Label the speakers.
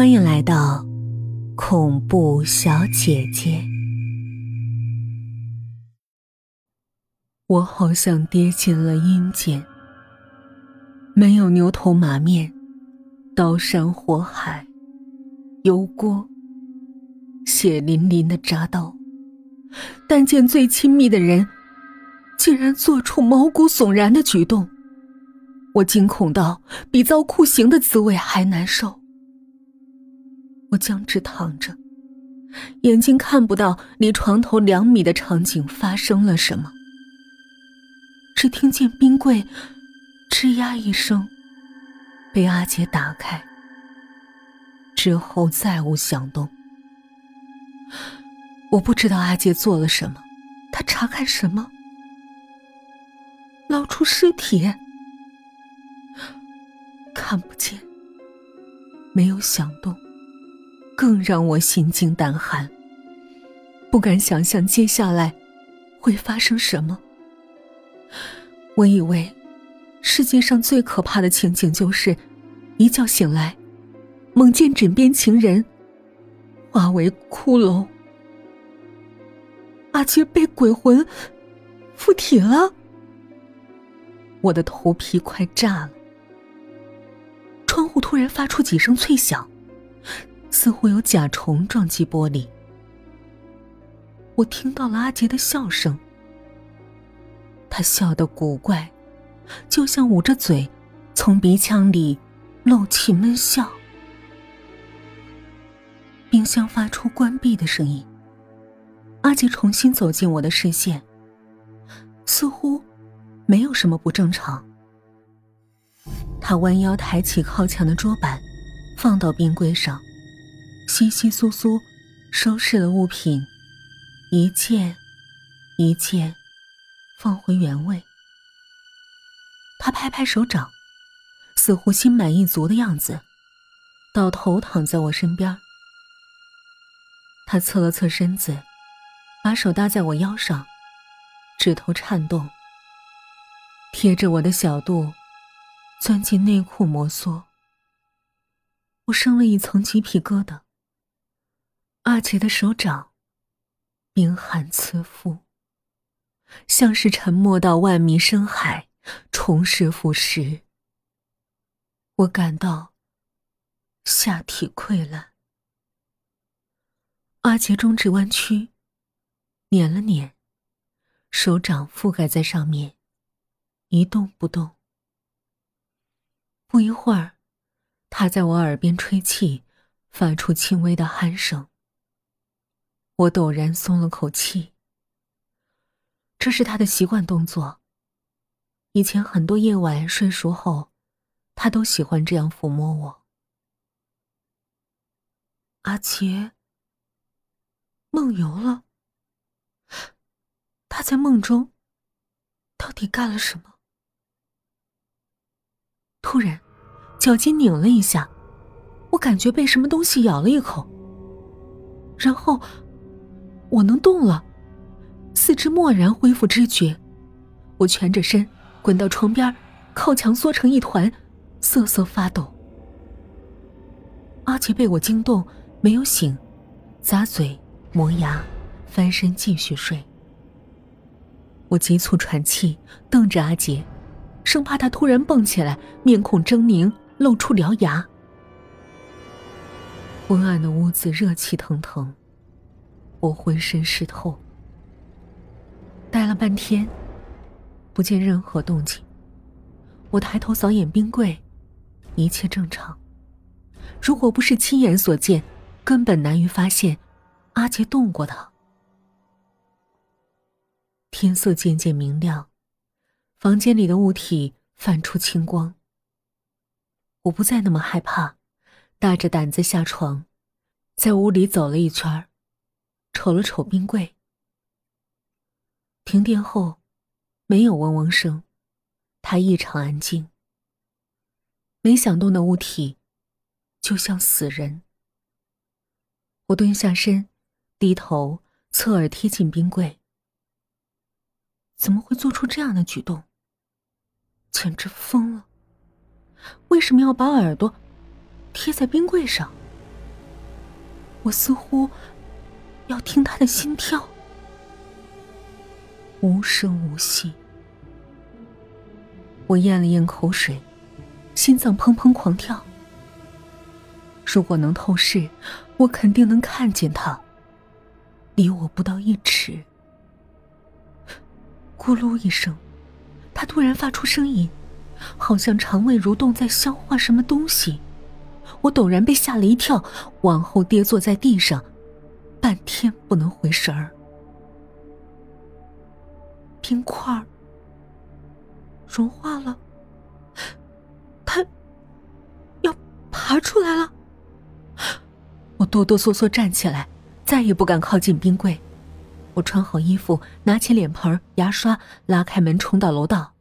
Speaker 1: 欢迎来到恐怖小姐姐。我好像跌进了阴间，没有牛头马面、刀山火海、油锅、血淋淋的铡刀，但见最亲密的人竟然做出毛骨悚然的举动，我惊恐到比遭酷刑的滋味还难受。僵直躺着，眼睛看不到离床头两米的场景发生了什么，只听见冰柜“吱呀”一声被阿杰打开，之后再无响动。我不知道阿杰做了什么，他查看什么？捞出尸体？看不见，没有响动。更让我心惊胆寒，不敢想象接下来会发生什么。我以为世界上最可怕的情景就是一觉醒来，梦见枕边情人化为骷髅，阿杰被鬼魂附体了。我的头皮快炸了，窗户突然发出几声脆响。似乎有甲虫撞击玻璃，我听到了阿杰的笑声。他笑得古怪，就像捂着嘴，从鼻腔里漏气闷笑。冰箱发出关闭的声音。阿杰重新走进我的视线，似乎没有什么不正常。他弯腰抬起靠墙的桌板，放到冰柜上。稀稀疏疏，收拾了物品，一件一件放回原位。他拍拍手掌，似乎心满意足的样子，倒头躺在我身边。他侧了侧身子，把手搭在我腰上，指头颤动，贴着我的小肚，钻进内裤摩挲。我生了一层鸡皮疙瘩。阿杰的手掌，冰寒刺腹，像是沉没到万米深海，重拾腐蚀。我感到下体溃烂。阿杰中指弯曲，捻了捻，手掌覆盖在上面，一动不动。不一会儿，他在我耳边吹气，发出轻微的鼾声。我陡然松了口气。这是他的习惯动作。以前很多夜晚睡熟后，他都喜欢这样抚摸我。阿杰梦游了。他在梦中到底干了什么？突然，脚尖拧了一下，我感觉被什么东西咬了一口，然后。我能动了，四肢蓦然恢复知觉，我蜷着身滚到床边，靠墙缩成一团，瑟瑟发抖。阿杰被我惊动，没有醒，咂嘴磨牙，翻身继续睡。我急促喘气，瞪着阿杰，生怕他突然蹦起来，面孔狰狞，露出獠牙。昏暗的屋子热气腾腾。我浑身湿透，待了半天，不见任何动静。我抬头扫眼冰柜，一切正常。如果不是亲眼所见，根本难于发现阿杰动过它。天色渐渐明亮，房间里的物体泛出青光。我不再那么害怕，大着胆子下床，在屋里走了一圈儿。瞅了瞅冰柜，停电后没有嗡嗡声，它异常安静。没响动的物体，就像死人。我蹲下身，低头侧耳贴近冰柜。怎么会做出这样的举动？简直疯了！为什么要把耳朵贴在冰柜上？我似乎要听他的心跳，无声无息。我咽了咽口水，心脏砰砰狂跳。如果能透视，我肯定能看见他。离我不到一尺。咕噜一声，他突然发出声音，好像肠胃蠕动在消化什么东西。我陡然被吓了一跳，往后跌坐在地上，半天不能回神儿。冰块融化了，他要爬出来了。我哆哆嗦嗦站起来，再也不敢靠近冰柜。我穿好衣服，拿起脸盆、牙刷，拉开门，冲到楼道。